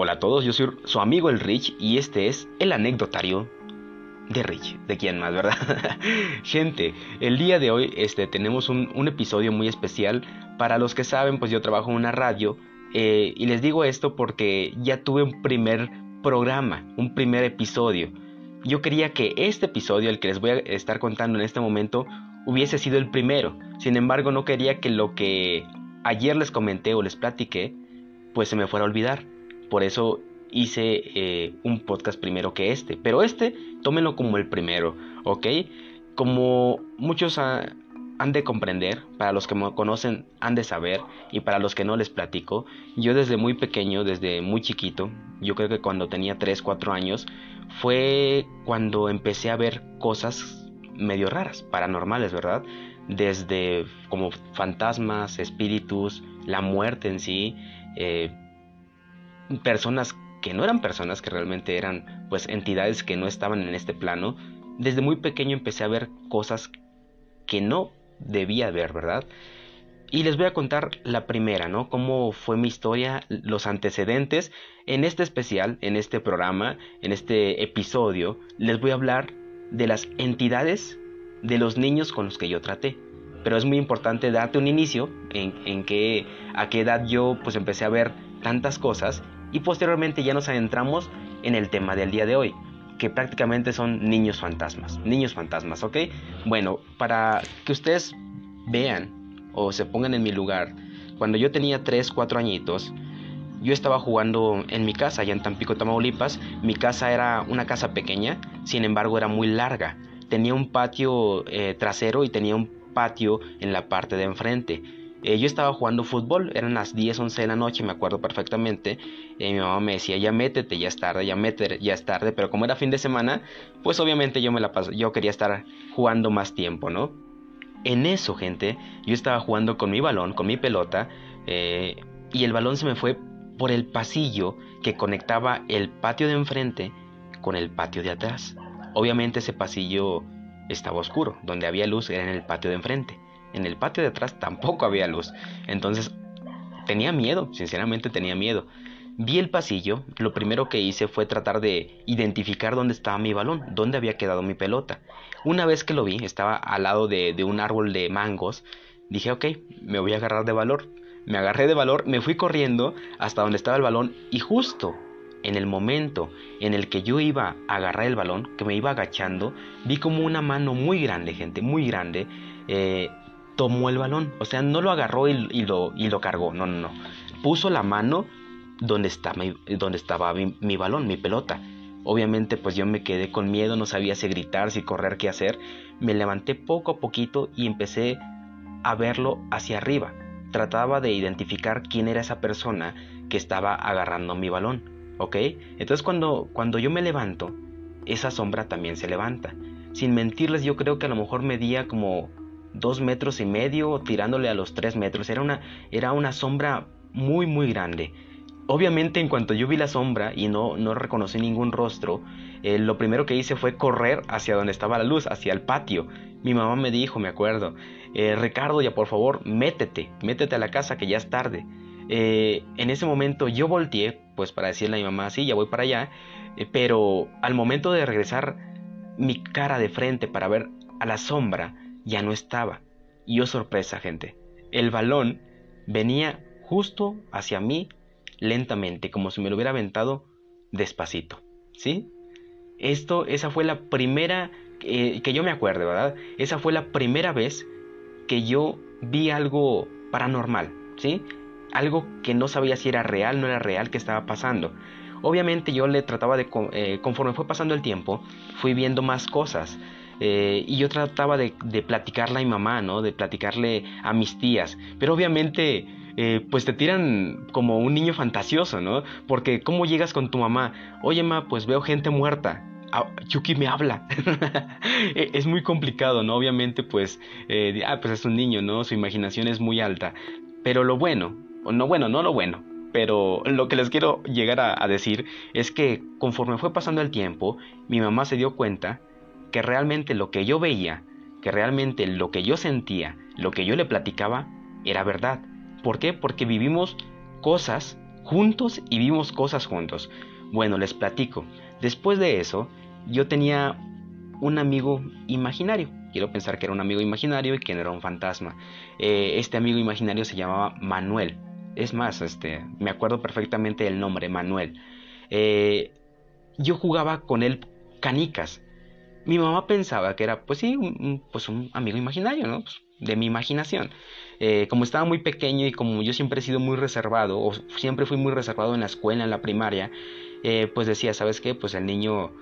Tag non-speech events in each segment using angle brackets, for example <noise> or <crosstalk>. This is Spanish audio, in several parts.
Hola a todos, yo soy su amigo el Rich y este es el anecdotario de Rich, de quién más, ¿verdad? <laughs> Gente, el día de hoy este, tenemos un, episodio muy especial. Para los que saben, pues yo trabajo en una radio eh, y les digo esto porque ya tuve un primer programa, un primer episodio. Yo quería que este episodio, el que les voy a estar contando en este momento, hubiese sido el primero. Sin embargo, no quería que lo que ayer les comenté o les platiqué, pues se me fuera a olvidar. Por eso hice eh, un podcast primero que este. Pero este, tómenlo como el primero, ¿ok? Como muchos han de comprender, para los que me conocen han de saber, y para los que no les platico, yo desde muy pequeño, desde muy chiquito, yo creo que cuando tenía 3, 4 años, fue cuando empecé a ver cosas medio raras, paranormales, ¿verdad? Desde como fantasmas, espíritus, la muerte en sí, eh, personas que no eran personas, que realmente eran pues entidades que no estaban en este plano, desde muy pequeño empecé a ver cosas que no debía ver, ¿verdad? Y les voy a contar la primera, ¿no? Cómo fue mi historia, los antecedentes. En este especial, en este programa, en este episodio, les voy a hablar de las entidades de los niños con los que yo traté. Pero es muy importante darte un inicio en, en que a qué edad yo pues empecé a ver tantas cosas y posteriormente ya nos adentramos en el tema del día de hoy, que prácticamente son niños fantasmas. Niños fantasmas, ¿ok? Bueno, para que ustedes vean o se pongan en mi lugar, cuando yo tenía 3, 4 añitos, yo estaba jugando en mi casa, allá en Tampico, Tamaulipas. Mi casa era una casa pequeña, sin embargo era muy larga. Tenía un patio eh, trasero y tenía un patio en la parte de enfrente. Eh, yo estaba jugando fútbol, eran las 10, 11 de la noche, me acuerdo perfectamente. Eh, mi mamá me decía, ya métete, ya es tarde, ya métete, ya es tarde. Pero como era fin de semana, pues obviamente yo me la paso, yo quería estar jugando más tiempo, ¿no? En eso, gente, yo estaba jugando con mi balón, con mi pelota, eh, y el balón se me fue por el pasillo que conectaba el patio de enfrente con el patio de atrás. Obviamente ese pasillo estaba oscuro, donde había luz era en el patio de enfrente. En el patio de atrás tampoco había luz. Entonces tenía miedo, sinceramente tenía miedo. Vi el pasillo, lo primero que hice fue tratar de identificar dónde estaba mi balón, dónde había quedado mi pelota. Una vez que lo vi, estaba al lado de, un árbol de mangos, dije, ok, me voy a agarrar de valor. Me agarré de valor, me fui corriendo hasta donde estaba el balón y justo en el momento en el que yo iba a agarrar el balón, que me iba agachando, vi como una mano muy grande, gente, muy grande, eh, tomó el balón. O sea, no lo agarró y, lo, y lo cargó, no, no, no. Puso la mano donde, donde estaba mi, mi, balón, mi pelota. Obviamente pues yo me quedé con miedo, no sabía si gritar, si correr, qué hacer. Me levanté poco a poquito y empecé a verlo hacia arriba. Trataba de identificar quién era esa persona que estaba agarrando mi balón, ¿ok? Entonces cuando, cuando yo me levanto, esa sombra también se levanta. Sin mentirles, yo creo que a lo mejor medía como dos metros y medio, tirándole a los tres metros. Era una, era una sombra muy, muy grande. Obviamente en cuanto yo vi la sombra y no, no reconocí ningún rostro, eh, lo primero que hice fue correr hacia donde estaba la luz, hacia el patio. Mi mamá me dijo, me acuerdo, eh, Ricardo, ya por favor, métete, métete a la casa que ya es tarde. Eh, en ese momento yo volteé, pues para decirle a mi mamá, sí, ya voy para allá, pero al momento de regresar mi cara de frente para ver a la sombra, ya no estaba. Y oh sorpresa, gente, el balón venía justo hacia mí lentamente, como si me lo hubiera aventado despacito. ¿Sí? Esto, esa fue la primera eh, que yo me acuerdo, ¿verdad? Esa fue la primera vez que yo vi algo paranormal, ¿sí? Algo que no sabía si era real, no era real, que estaba pasando. Obviamente yo le trataba de, eh, conforme fue pasando el tiempo, fui viendo más cosas. Eh, y yo trataba de, platicarle a mi mamá, ¿no? De platicarle a mis tías. Pero obviamente, eh, pues te tiran como un niño fantasioso, ¿no? Porque ¿cómo llegas con tu mamá? Oye, ma, pues veo gente muerta. Ah, Chucky me habla. <laughs> E, es muy complicado, ¿no? Obviamente, pues, eh, ah, pues es un niño, ¿no? Su imaginación es muy alta. Pero lo bueno, no bueno, no lo bueno, pero lo que les quiero llegar a, decir es que conforme fue pasando el tiempo, mi mamá se dio cuenta que realmente lo que yo veía, que realmente lo que yo sentía, lo que yo le platicaba, era verdad. ¿Por qué? Porque vivimos cosas juntos y vimos cosas juntos. Bueno, les platico. Después de eso, yo tenía un amigo imaginario. Quiero pensar que era un amigo imaginario y que no era un fantasma. Eh, este amigo imaginario se llamaba Manuel. Es más, este, me acuerdo perfectamente del nombre, Manuel. Eh, yo jugaba con él canicas. Mi mamá pensaba que era, pues sí, un, pues un amigo imaginario, ¿no? Pues, de mi imaginación. Eh, como estaba muy pequeño y como yo siempre he sido muy reservado, o siempre fui muy reservado en la escuela, en la primaria, pues decía, ¿sabes qué? Pues el niño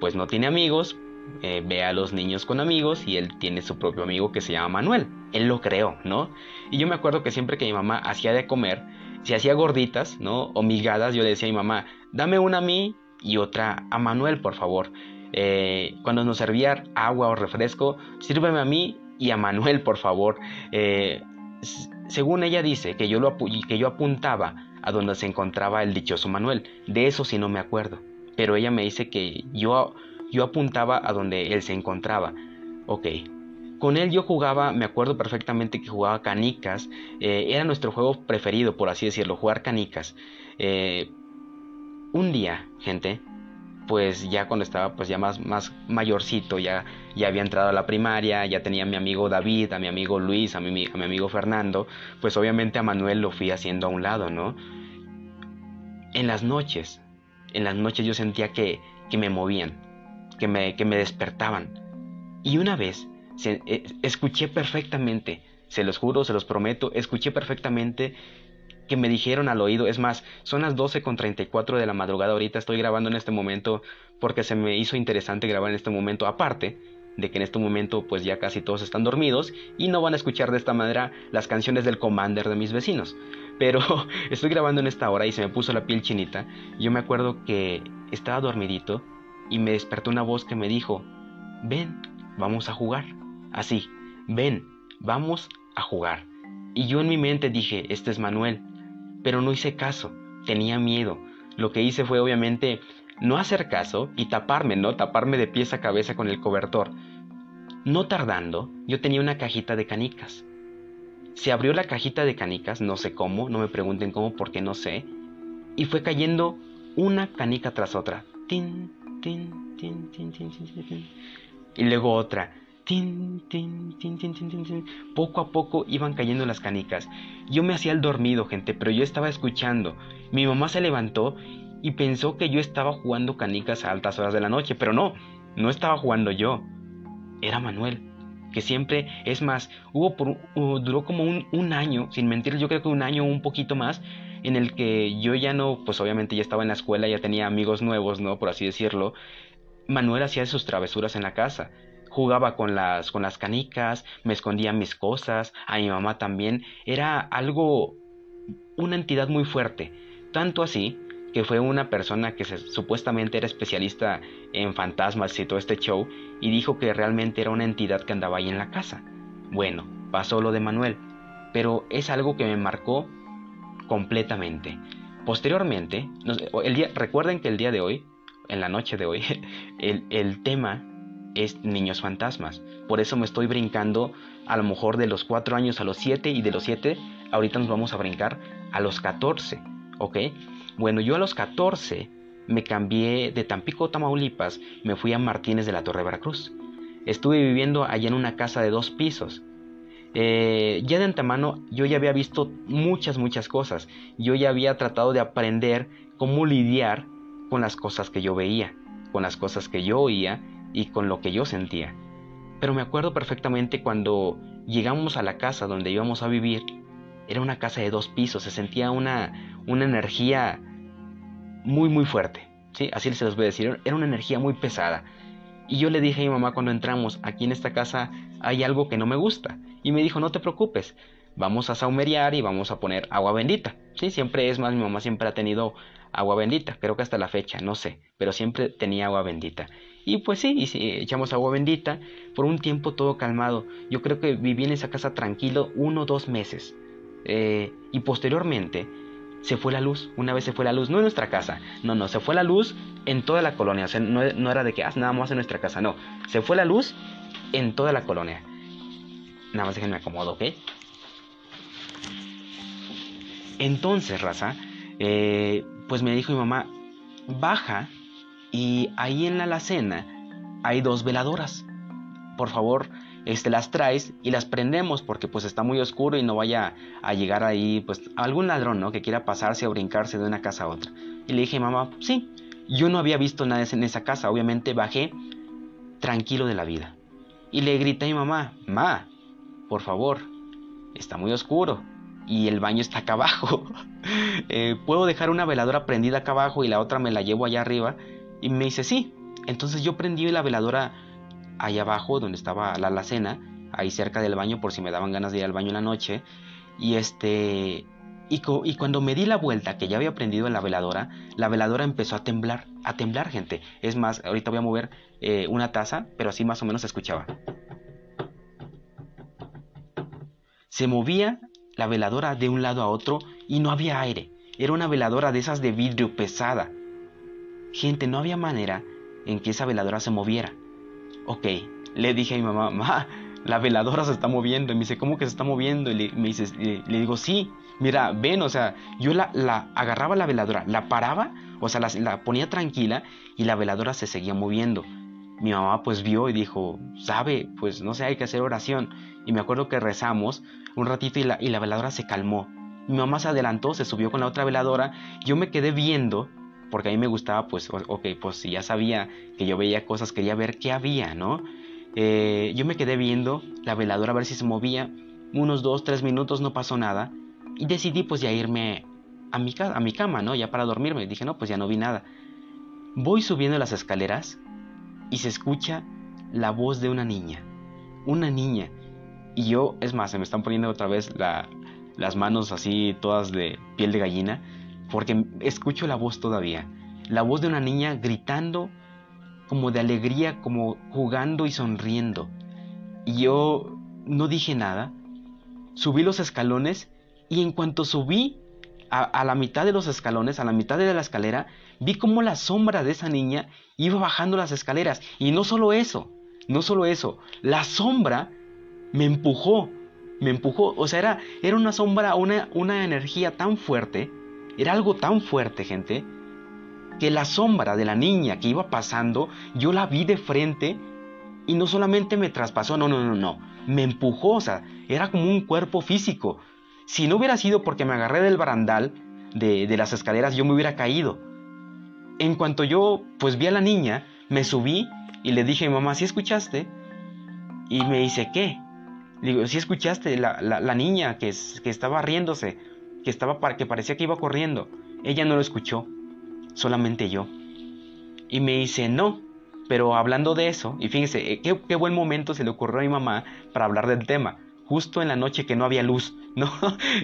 pues no tiene amigos, eh, ve a los niños con amigos y él tiene su propio amigo que se llama Manuel. Él lo creó, ¿no? Y yo me acuerdo que siempre que mi mamá hacía de comer, si hacía gorditas, ¿no? O migadas, yo le decía a mi mamá, dame una a mí y otra a Manuel, por favor. Eh, cuando nos servía agua o refresco, sírveme a mí y a Manuel, por favor. Eh, según ella dice que yo, lo que yo apuntaba a donde se encontraba el dichoso Manuel. De eso sí no me acuerdo. Pero ella me dice que yo yo apuntaba a donde él se encontraba. Ok. Con él yo jugaba, me acuerdo perfectamente que jugaba canicas. Eh, era nuestro juego preferido, por así decirlo, jugar canicas. Un día, gente, pues ya cuando estaba pues ya más, más mayorcito, ya, ya había entrado a la primaria, ya tenía a mi amigo David, a mi amigo Luis, a mi, a mi amigo Fernando, pues obviamente a Manuel lo fui haciendo a un lado, ¿no? En las noches, en las noches yo sentía que, que me movían, que me, que me despertaban. Y una vez eh, escuché perfectamente, se los juro, se los prometo, escuché perfectamente que me dijeron al oído, es más, son las 12.34 de la madrugada, ahorita estoy grabando en este momento porque se me hizo interesante grabar en este momento, aparte de que en este momento pues ya casi todos están dormidos y no van a escuchar de esta manera las canciones del Commander de mis vecinos. Pero <laughs> estoy grabando en esta hora y se me puso la piel chinita. Yo me acuerdo que estaba dormidito y me despertó una voz que me dijo, ven, vamos a jugar. Así, ven, vamos a jugar. Y yo en mi mente dije, este es Manuel, pero no hice caso, tenía miedo. Lo que hice fue obviamente no hacer caso y taparme, ¿no? Taparme de pies a cabeza con el cobertor. No tardando, yo tenía una cajita de canicas. Se abrió la cajita de canicas, no sé cómo, no me pregunten cómo porque no sé, y fue cayendo una canica tras otra. Tin, y luego otra. Poco a poco iban cayendo las canicas. Yo me hacía el dormido, gente, pero yo estaba escuchando. Mi mamá se levantó y pensó que yo estaba jugando canicas a altas horas de la noche, pero no, no estaba jugando yo. Era Manuel, que siempre, es más, hubo por, duró como un, un año, sin mentir, yo creo que un año o un poquito más, en el que yo ya no, pues obviamente ya estaba en la escuela, ya tenía amigos nuevos, ¿no? Por así decirlo. Manuel hacía sus travesuras en la casa. Jugaba con las, con las canicas, me escondía mis cosas, a mi mamá también. Era algo, una entidad muy fuerte. Tanto así que fue una persona que supuestamente era especialista en fantasmas y todo este show y dijo que realmente era una entidad que andaba ahí en la casa. Bueno, pasó lo de Manuel, pero es algo que me marcó completamente. Posteriormente, el día, recuerden que el día de hoy, en la noche de hoy, <laughs> el, el tema es niños fantasmas. Por eso me estoy brincando a lo mejor de los 4 años a los 7 y de los 7 ahorita nos vamos a brincar a los 14, ¿ok? Bueno, yo a los 14 me cambié de Tampico, Tamaulipas, me fui a Martínez de la Torre Veracruz. Estuve viviendo allá en una casa de dos pisos. Eh, ya de antemano yo ya había visto muchas, muchas cosas. Yo ya había tratado de aprender cómo lidiar con las cosas que yo veía, con las cosas que yo oía y con lo que yo sentía. Pero me acuerdo perfectamente cuando llegamos a la casa donde íbamos a vivir, era una casa de dos pisos, se sentía una, una energía muy, muy fuerte. ¿sí? Así se los voy a decir, era una energía muy pesada. Y yo le dije a mi mamá cuando entramos, aquí en esta casa hay algo que no me gusta. Y me dijo, no te preocupes, vamos a saumerear y vamos a poner agua bendita. Sí, siempre es más, mi mamá siempre ha tenido agua bendita, creo que hasta la fecha, no sé, pero siempre tenía agua bendita. Y pues sí, y echamos agua bendita, por un tiempo todo calmado. Yo creo que viví en esa casa tranquilo uno o dos meses. Eh, y posteriormente se fue la luz, una vez se fue la luz, no en nuestra casa, no, no, se fue la luz en toda la colonia, o sea, no, era de que ah, nada más en nuestra casa, no, se fue la luz en toda la colonia. Nada más déjenme acomodo, ¿ok? Entonces, raza, Eh, pues me dijo mi mamá, baja y ahí en la alacena hay dos veladoras. Por favor, este, las traes y las prendemos porque pues está muy oscuro y no vaya a llegar ahí pues algún ladrón, ¿no? Que quiera pasarse o brincarse de una casa a otra. Y le dije, mamá, sí, yo no había visto nada en esa casa, obviamente bajé tranquilo de la vida. Y le grité a mi mamá, ma, por favor, está muy oscuro y el baño está acá abajo. <laughs> Eh, ¿Puedo dejar una veladora prendida acá abajo y la otra me la llevo allá arriba? Y me dice, sí. Entonces yo prendí la veladora allá abajo, donde estaba la alacena, ahí cerca del baño, por si me daban ganas de ir al baño en la noche. Y este. Y, cuando me di la vuelta, que ya había prendido en la veladora, la veladora empezó a temblar, a temblar, gente. Es más, ahorita voy a mover eh, una taza, pero así más o menos se escuchaba. Se movía la veladora de un lado a otro y no había aire. Era una veladora de esas de vidrio pesada. Gente, no había manera en que esa veladora se moviera. Ok, le dije a mi mamá, mamá, la veladora se está moviendo. Y me dice, ¿cómo que se está moviendo? Y le, me le, digo, sí, mira, ven, o sea, yo la, la agarraba la veladora, la paraba, o sea, la, ponía tranquila y la veladora se seguía moviendo. Mi mamá pues vio y dijo, sabe, pues no sé, hay que hacer oración. Y me acuerdo que rezamos un ratito y la veladora se calmó. Mi mamá se adelantó, se subió con la otra veladora. Yo me quedé viendo, porque a mí me gustaba, pues, ok, pues si ya sabía que yo veía cosas, quería ver qué había, ¿no? Eh, yo me quedé viendo la veladora a ver si se movía. Unos dos, tres minutos no pasó nada. Y decidí pues ya irme a mi, a mi cama, ¿no? Ya para dormirme. Dije, no, pues ya no vi nada. Voy subiendo las escaleras y se escucha la voz de una niña. Una niña. Y yo, es más, se me están poniendo otra vez las manos así todas de piel de gallina, porque escucho la voz todavía. La voz de una niña gritando como de alegría, como jugando y sonriendo. Y yo no dije nada. Subí los escalones y en cuanto subí a, la mitad de los escalones, a la mitad de la escalera, vi como la sombra de esa niña iba bajando las escaleras. Y no solo eso, no solo eso, la sombra me empujó, me empujó. O sea, era, era una sombra, una, una energía tan fuerte, era algo tan fuerte, gente, que la sombra de la niña que iba pasando, yo la vi de frente y no solamente me traspasó, no, no, no, no, me empujó, o sea, era como un cuerpo físico. Si no hubiera sido porque me agarré del barandal de, de las escaleras, yo me hubiera caído. En cuanto yo, pues vi a la niña, me subí y le dije, mamá, ¿sí escuchaste? Y me dice, ¿qué? Digo, si escuchaste la, la, niña que, que, estaba riéndose, que, estaba, que parecía que iba corriendo. Ella no lo escuchó, solamente yo. Y me dice, no, pero hablando de eso, y fíjense, eh, qué, qué, buen momento se le ocurrió a mi mamá para hablar del tema, justo en la noche que no había luz, <laughs> ¿no?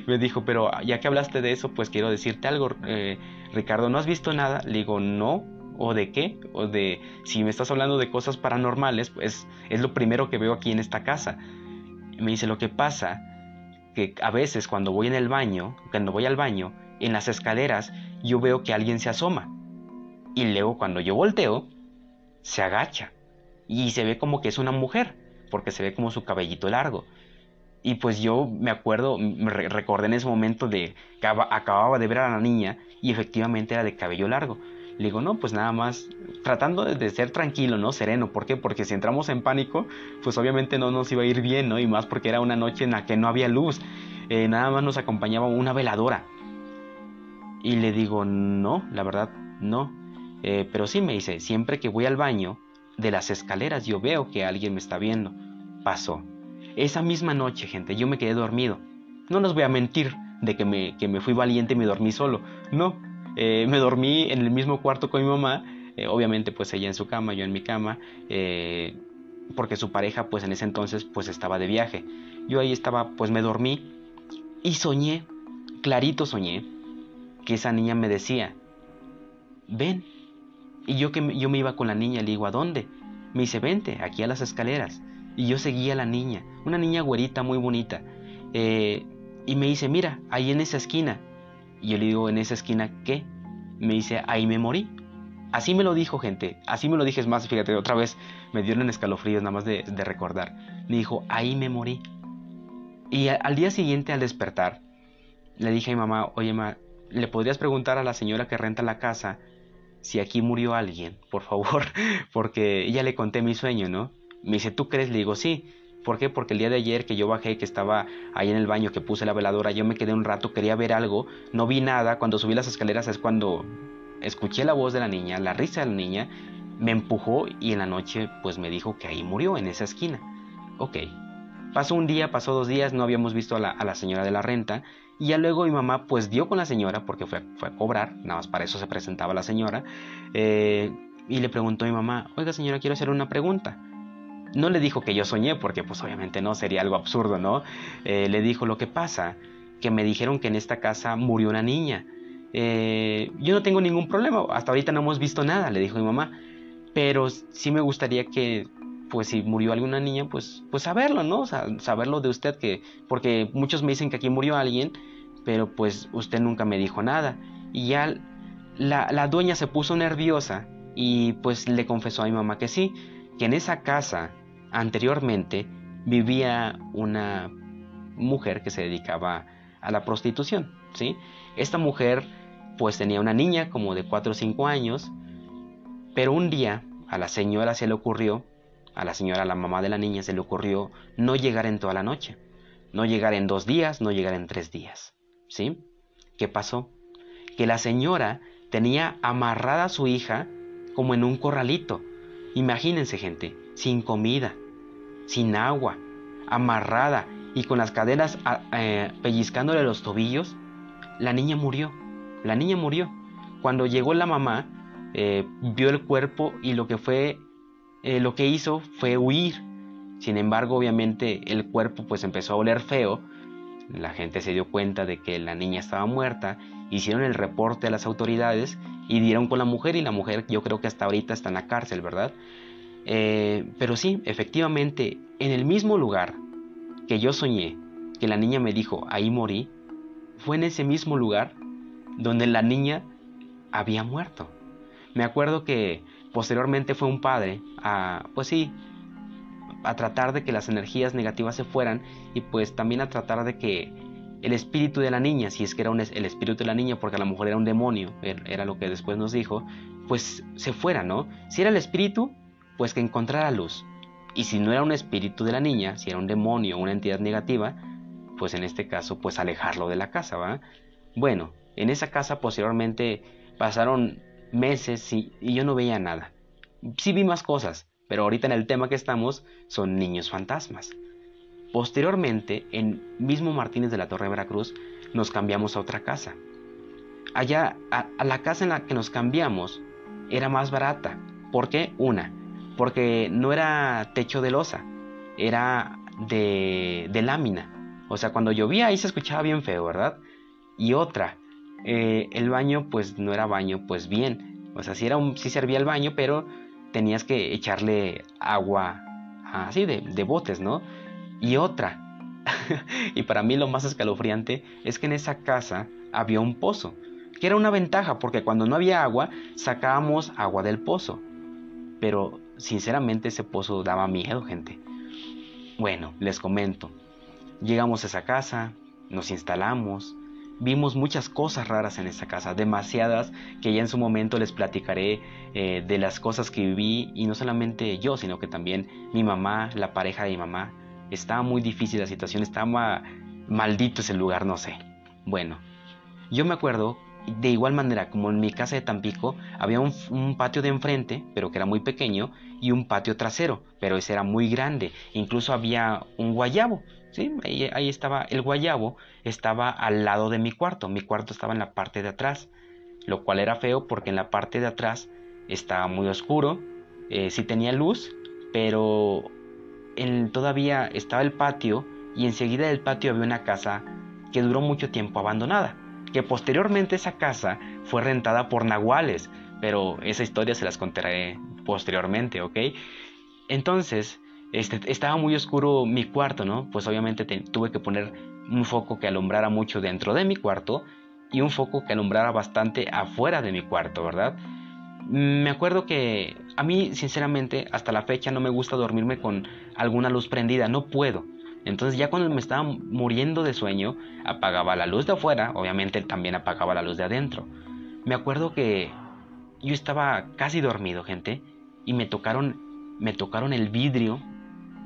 me dijo, pero ya que hablaste de eso, pues quiero decirte algo, eh, Ricardo, ¿no has visto nada? Le digo, no, ¿o de qué? O de, si me estás hablando de cosas paranormales, pues es lo primero que veo aquí en esta casa me dice, lo que pasa que a veces cuando voy en el baño, cuando voy al baño, en las escaleras, yo veo que alguien se asoma. Y luego cuando yo volteo, se agacha. Y se ve como que es una mujer, porque se ve como su cabellito largo. Y pues yo me acuerdo, me recordé en ese momento de que acababa de ver a la niña y efectivamente era de cabello largo. Le digo, no, pues nada más tratando de ser tranquilo, ¿no? Sereno. ¿Por qué? Porque si entramos en pánico, pues obviamente no nos iba a ir bien, ¿no? Y más porque era una noche en la que no había luz. Eh, nada más nos acompañaba una veladora. Y le digo, no, la verdad, no. Eh, pero sí me dice, siempre que voy al baño, de las escaleras yo veo que alguien me está viendo. Pasó. Esa misma noche, gente, yo me quedé dormido. No les voy a mentir de que me, que me fui valiente y me dormí solo. No, eh, me dormí en el mismo cuarto con mi mamá, eh, obviamente pues ella en su cama, yo en mi cama, eh, porque su pareja pues en ese entonces pues estaba de viaje. Yo ahí estaba, pues me dormí y soñé, clarito soñé, que esa niña me decía, ven. Y yo que yo me iba con la niña, le digo, ¿a dónde? Me dice, vente, aquí a las escaleras. Y yo seguía a la niña, una niña güerita muy bonita. y me dice, mira, ahí en esa esquina y yo le digo, ¿en esa esquina qué? Me dice, ahí me morí. Así me lo dijo, gente. Así me lo dije. Es más, fíjate, otra vez me dieron escalofríos nada más de, recordar. Me dijo, ahí me morí. Y al día siguiente, al despertar, le dije a mi mamá, oye, ma, ¿le podrías preguntar a la señora que renta la casa si aquí murió alguien, por favor? <laughs> Porque ya le conté mi sueño, ¿no? Me dice, ¿tú crees? Le digo, sí. ¿Por qué? Porque el día de ayer que yo bajé, que estaba ahí en el baño, que puse la veladora, yo me quedé un rato, quería ver algo, no vi nada. Cuando subí las escaleras es cuando escuché la voz de la niña, la risa de la niña, me empujó y en la noche pues me dijo que ahí murió, en esa esquina. Ok. Pasó un día, pasó dos días, no habíamos visto a la, señora de la renta. Y ya luego mi mamá pues dio con la señora porque fue, fue a cobrar, nada más para eso se presentaba la señora. Eh, y le preguntó a mi mamá, oiga señora, quiero hacer una pregunta no le dijo que yo soñé, porque pues obviamente no, sería algo absurdo, ¿no? Eh, le dijo lo que pasa, que me dijeron que en esta casa murió una niña. Eh, yo no tengo ningún problema, hasta ahorita no hemos visto nada, le dijo mi mamá, pero sí me gustaría que, pues si murió alguna niña, pues, pues saberlo, ¿no? saberlo de usted, que, porque muchos me dicen que aquí murió alguien, pero pues usted nunca me dijo nada. Y ya la, la dueña se puso nerviosa y pues le confesó a mi mamá que sí, que en esa casa Anteriormente vivía una mujer que se dedicaba a la prostitución, ¿sí? Esta mujer pues tenía una niña como de 4 o 5 años, pero un día a la señora se le ocurrió, a la señora, a la mamá de la niña se le ocurrió no llegar en toda la noche, no llegar en dos días, no llegar en tres días, ¿sí? ¿Qué pasó? Que la señora tenía amarrada a su hija como en un corralito. Imagínense gente, sin comida, sin agua, amarrada y con las cadenas eh, pellizcándole los tobillos, la niña murió. La niña murió. Cuando llegó la mamá, eh, vio el cuerpo y lo que fue, eh, lo que hizo fue huir. Sin embargo, obviamente el cuerpo pues empezó a oler feo. La gente se dio cuenta de que la niña estaba muerta, hicieron el reporte a las autoridades y dieron con la mujer y la mujer yo creo que hasta ahorita está en la cárcel, ¿verdad? Eh, pero sí, efectivamente, en el mismo lugar que yo soñé, que la niña me dijo, ahí morí, fue en ese mismo lugar donde la niña había muerto. Me acuerdo que posteriormente fue un padre a, pues sí, a tratar de que las energías negativas se fueran y pues también a tratar de que el espíritu de la niña, si es que era el espíritu de la niña, porque a lo mejor era un demonio, er, era lo que después nos dijo, pues se fuera, ¿no? Si era el espíritu, pues que encontrara luz. Y si no era un espíritu de la niña, si era un demonio una entidad negativa, pues en este caso, pues alejarlo de la casa, ¿va? Bueno, en esa casa posteriormente pasaron meses y, yo no veía nada. Sí vi más cosas, pero ahorita en el tema que estamos son niños fantasmas. Posteriormente, en mismo Martínez de la Torre Veracruz, nos cambiamos a otra casa. Allá, a, la casa en la que nos cambiamos, era más barata. ¿Por qué? Una, porque no era techo de losa, era de, de lámina. O sea, cuando llovía ahí se escuchaba bien feo, ¿verdad? Y otra, eh, el baño pues no era baño pues bien. O sea, sí, era un, sí servía el baño, pero tenías que echarle agua así de, de botes, ¿no? Y otra, <laughs> y para mí lo más escalofriante es que en esa casa había un pozo, que era una ventaja porque cuando no había agua sacábamos agua del pozo. Pero sinceramente ese pozo daba miedo, gente. Bueno, les comento. Llegamos a esa casa, nos instalamos, vimos muchas cosas raras en esa casa, demasiadas que ya en su momento les platicaré eh, de las cosas que viví y no solamente yo, sino que también mi mamá, la pareja de mi mamá. Estaba muy difícil la situación, estaba maldito ese lugar, no sé. Bueno, yo me acuerdo de igual manera, como en mi casa de Tampico, había un, patio de enfrente, pero que era muy pequeño, y un patio trasero, pero ese era muy grande. Incluso había un guayabo, ¿sí? Ahí, estaba el guayabo, estaba al lado de mi cuarto. Mi cuarto estaba en la parte de atrás, lo cual era feo porque en la parte de atrás estaba muy oscuro, eh, sí tenía luz, pero en, todavía estaba el patio y enseguida del patio había una casa que duró mucho tiempo abandonada que posteriormente esa casa fue rentada por nahuales, pero esa historia se las contaré posteriormente, ¿ok? Entonces, este, estaba muy oscuro mi cuarto, ¿no? Pues obviamente tuve que poner un foco que alumbrara mucho dentro de mi cuarto y un foco que alumbrara bastante afuera de mi cuarto, ¿verdad? Me acuerdo que a mí, sinceramente, hasta la fecha no me gusta dormirme con alguna luz prendida, no puedo. Entonces ya cuando me estaba muriendo de sueño, apagaba la luz de afuera, obviamente también apagaba la luz de adentro. Me acuerdo que yo estaba casi dormido, gente, y me tocaron, me tocaron el vidrio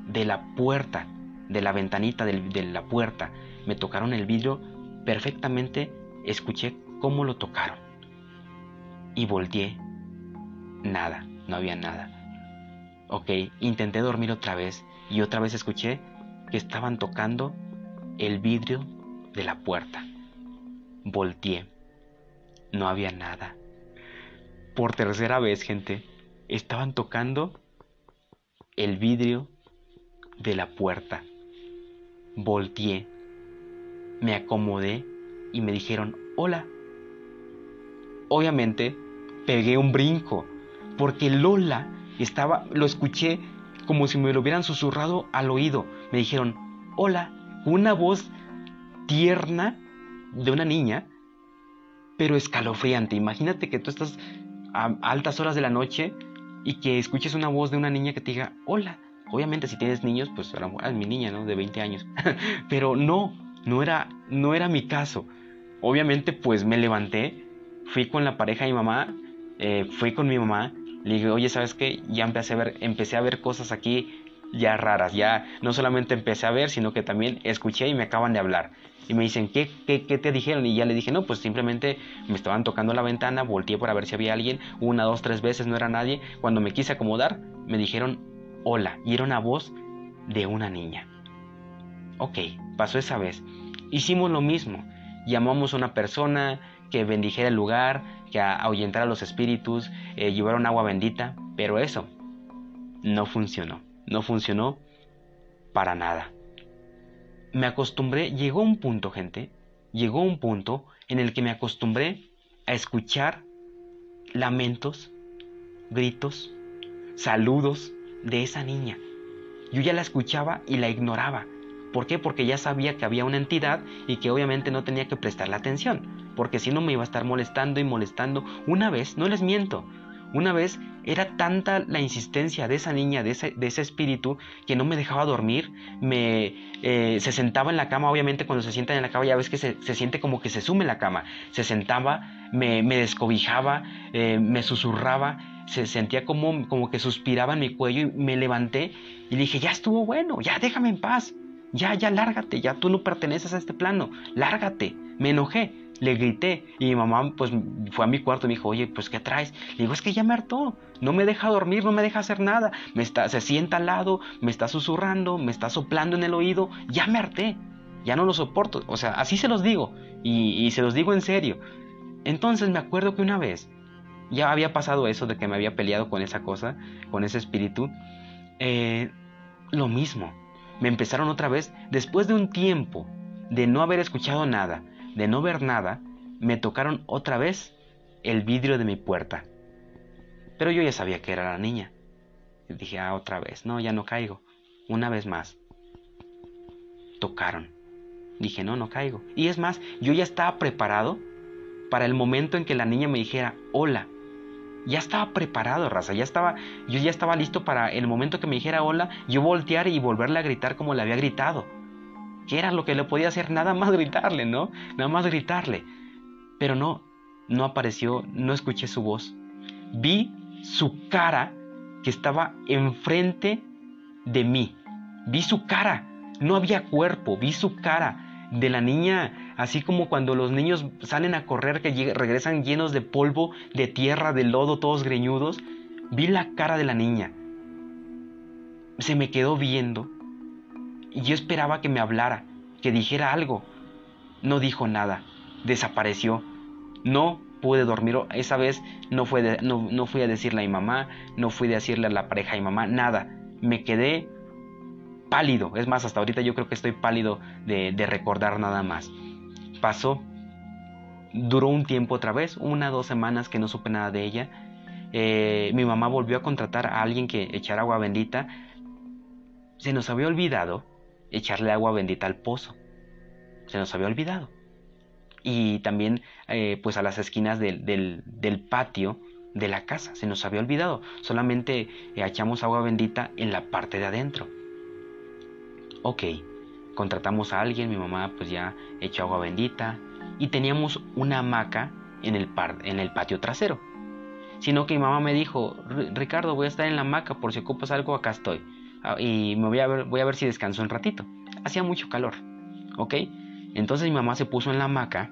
de la puerta, de la ventanita de la puerta. Me tocaron el vidrio perfectamente, escuché cómo lo tocaron. Y volteé. Nada, no había nada. Ok, intenté dormir otra vez y otra vez escuché que estaban tocando el vidrio de la puerta. Volteé. No había nada. Por tercera vez, gente, estaban tocando el vidrio de la puerta. Volteé. Me acomodé y me dijeron, hola. Obviamente, pegué un brinco, porque Lola estaba, lo escuché como si me lo hubieran susurrado al oído. Me dijeron, hola, una voz tierna de una niña, pero escalofriante. Imagínate que tú estás a altas horas de la noche y que escuches una voz de una niña que te diga, hola. Obviamente si tienes niños, pues es mi niña, ¿no? De 20 años. <laughs> pero no, no era, no era mi caso. Obviamente pues me levanté, fui con la pareja de mi mamá, eh, fui con mi mamá le dije, oye, ¿sabes qué? Ya empecé a ver, empecé a ver cosas aquí ya raras. Ya no solamente empecé a ver, sino que también escuché y me acaban de hablar. Y me dicen, ¿qué, qué, qué te dijeron? Y ya le dije, no, pues simplemente me estaban tocando la ventana, volteé para ver si había alguien. Una, dos, tres veces no era nadie. Cuando me quise acomodar, me dijeron, hola. Y era una voz de una niña. Ok, pasó esa vez. Hicimos lo mismo. Llamamos a una persona que bendijera el lugar, que ahuyentara a los espíritus, eh, llevaron agua bendita, pero eso no funcionó, no funcionó para nada. Me acostumbré, llegó un punto, gente, llegó un punto en el que me acostumbré a escuchar lamentos, gritos, saludos de esa niña. Yo ya la escuchaba y la ignoraba. ¿Por qué? Porque ya sabía que había una entidad y que obviamente no tenía que prestarle atención, porque si no me iba a estar molestando y molestando. Una vez, no les miento, una vez era tanta la insistencia de esa niña, de ese, de ese espíritu, que no me dejaba dormir, me, eh, se sentaba en la cama, obviamente cuando se sientan en la cama ya ves que se, siente como que se sume en la cama, se sentaba, me, descobijaba, eh, me susurraba, se sentía como, como que suspiraba en mi cuello y me levanté y dije, ya estuvo bueno, ya déjame en paz. Ya, ya, lárgate, ya tú no perteneces a este plano, lárgate. Me enojé, le grité y mi mamá pues fue a mi cuarto y me dijo, oye, pues ¿qué traes? Le digo, es que ya me hartó, no me deja dormir, no me deja hacer nada, me está, se sienta al lado, me está susurrando, me está soplando en el oído, ya me harté, ya no lo soporto, o sea, así se los digo y, se los digo en serio. Entonces me acuerdo que una vez ya había pasado eso de que me había peleado con esa cosa, con ese espíritu, eh, lo mismo me empezaron otra vez, después de un tiempo de no haber escuchado nada, de no ver nada, me tocaron otra vez el vidrio de mi puerta. Pero yo ya sabía que era la niña. dije, ah, otra vez, no, ya no caigo. Una vez más. Tocaron. Dije, no, no caigo. Y es más, yo ya estaba preparado para el momento en que la niña me dijera, hola, ya estaba preparado, raza, ya estaba, yo ya estaba listo para el momento que me dijera hola, yo voltear y volverle a gritar como le había gritado. Que era lo que le podía hacer, nada más gritarle, ¿no? Nada más gritarle. Pero no, no apareció, no escuché su voz. Vi su cara que estaba enfrente de mí. Vi su cara, no había cuerpo, vi su cara de la niña Así como cuando los niños salen a correr que regresan llenos de polvo, de tierra, de lodo, todos greñudos, vi la cara de la niña. Se me quedó viendo y yo esperaba que me hablara, que dijera algo. No dijo nada, desapareció. No pude dormir. Esa vez no, fui a decirle a mi mamá, no fui a decirle a la pareja de mi mamá, nada. Me quedé pálido. Es más, hasta ahorita yo creo que estoy pálido de, recordar nada más. Pasó. Duró un tiempo otra vez, una dos semanas que no supe nada de ella. Eh, mi mamá volvió a contratar a alguien que echara agua bendita. Se nos había olvidado echarle agua bendita al pozo. Se nos había olvidado. Y también eh, pues a las esquinas del, del, patio de la casa. Se nos había olvidado. Solamente echamos agua bendita en la parte de adentro. Ok, contratamos a alguien, mi mamá pues ya echó agua bendita y teníamos una hamaca en el, par, en el patio trasero. Sino que mi mamá me dijo, Ricardo, voy a estar en la hamaca, por si ocupas algo, acá estoy. Ah, y me voy a ver, voy a ver si descanso un ratito. Hacía mucho calor, ¿ok? Entonces mi mamá se puso en la hamaca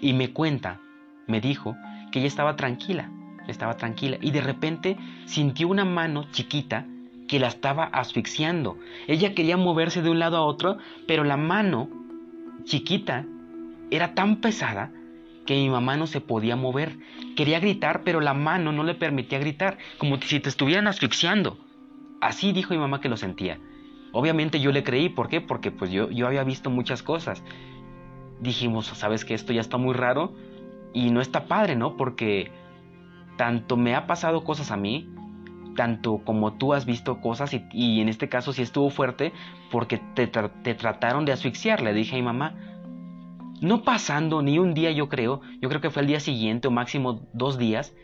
y me cuenta, me dijo que ella estaba tranquila, estaba tranquila y de repente sintió una mano chiquita que la estaba asfixiando. Ella quería moverse de un lado a otro, pero la mano chiquita era tan pesada que mi mamá no se podía mover. Quería gritar, pero la mano no le permitía gritar, como si te estuvieran asfixiando. Así dijo mi mamá que lo sentía. Obviamente yo le creí, ¿por qué? Porque pues yo, yo había visto muchas cosas. Dijimos, ¿sabes que Esto ya está muy raro y no está padre, ¿no? Porque tanto me ha pasado cosas a mí, tanto como tú has visto cosas y, en este caso sí estuvo fuerte porque te, te trataron de asfixiar, le dije a mi mamá. No pasando ni un día yo creo, yo creo que fue el día siguiente o máximo dos días,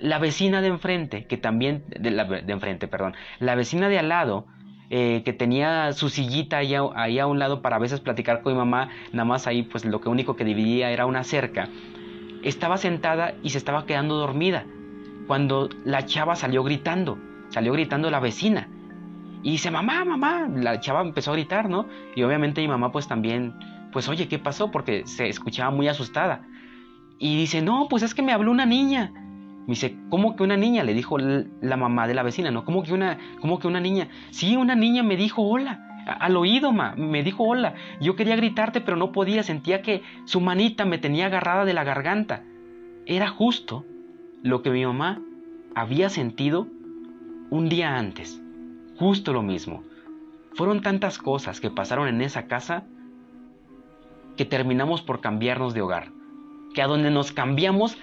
la vecina de enfrente, que también, de, la, de enfrente, perdón, la vecina de al lado, eh, que tenía su sillita ahí a, ahí a, un lado para a veces platicar con mi mamá, nada más ahí pues lo que único que dividía era una cerca, estaba sentada y se estaba quedando dormida cuando la chava salió gritando, salió gritando la vecina. Y dice, mamá, mamá, la chava empezó a gritar, ¿no? Y obviamente mi mamá pues también, pues oye, ¿qué pasó? Porque se escuchaba muy asustada. Y dice, no, pues es que me habló una niña. Me dice, ¿cómo que una niña? Le dijo la mamá de la vecina, ¿no? ¿Cómo que una, cómo que una niña? Sí, una niña me dijo hola. Al oído, ma, me dijo hola. Yo quería gritarte, pero no podía. Sentía que su manita me tenía agarrada de la garganta. Era justo lo que mi mamá había sentido un día antes. Justo lo mismo. Fueron tantas cosas que pasaron en esa casa que terminamos por cambiarnos de hogar. Que a donde nos cambiamos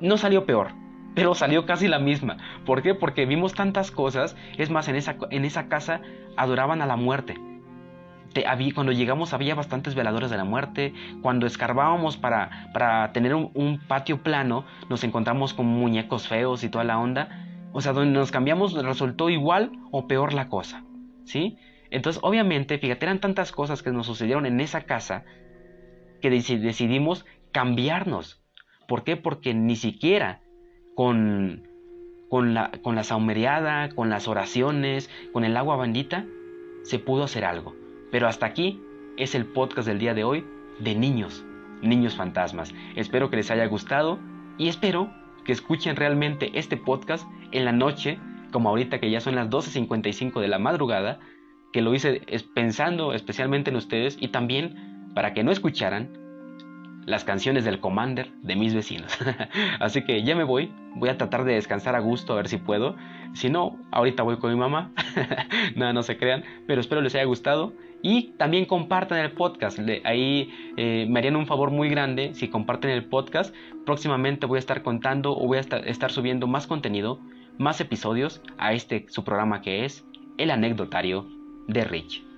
no salió peor, pero salió casi la misma. ¿Por qué? Porque vimos tantas cosas. Es más, en esa, en esa casa adoraban a la muerte cuando llegamos había bastantes veladores de la muerte. Cuando escarbábamos para, para tener un, patio plano, nos encontramos con muñecos feos y toda la onda. O sea, donde nos cambiamos resultó igual o peor la cosa. ¿Sí? Entonces, obviamente, fíjate, eran tantas cosas que nos sucedieron en esa casa que decidimos cambiarnos. ¿Por qué? Porque ni siquiera con, con, la, con la saumereada, con las oraciones, con el agua bendita, se pudo hacer algo. Pero hasta aquí es el podcast del día de hoy de niños, niños fantasmas. Espero que les haya gustado y espero que escuchen realmente este podcast en la noche, como ahorita que ya son las 12.55 de la madrugada, que lo hice pensando especialmente en ustedes y también para que no escucharan las canciones del Commander de mis vecinos. <laughs> Así que ya me voy, voy a tratar de descansar a gusto a ver si puedo. Si no, ahorita voy con mi mamá. <laughs> Nada, no se crean, pero espero les haya gustado y también compartan el podcast. Ahí eh, me harían un favor muy grande si comparten el podcast. Próximamente voy a estar contando o voy a estar, subiendo más contenido, más episodios a este su programa que es El Anecdotario de Rich.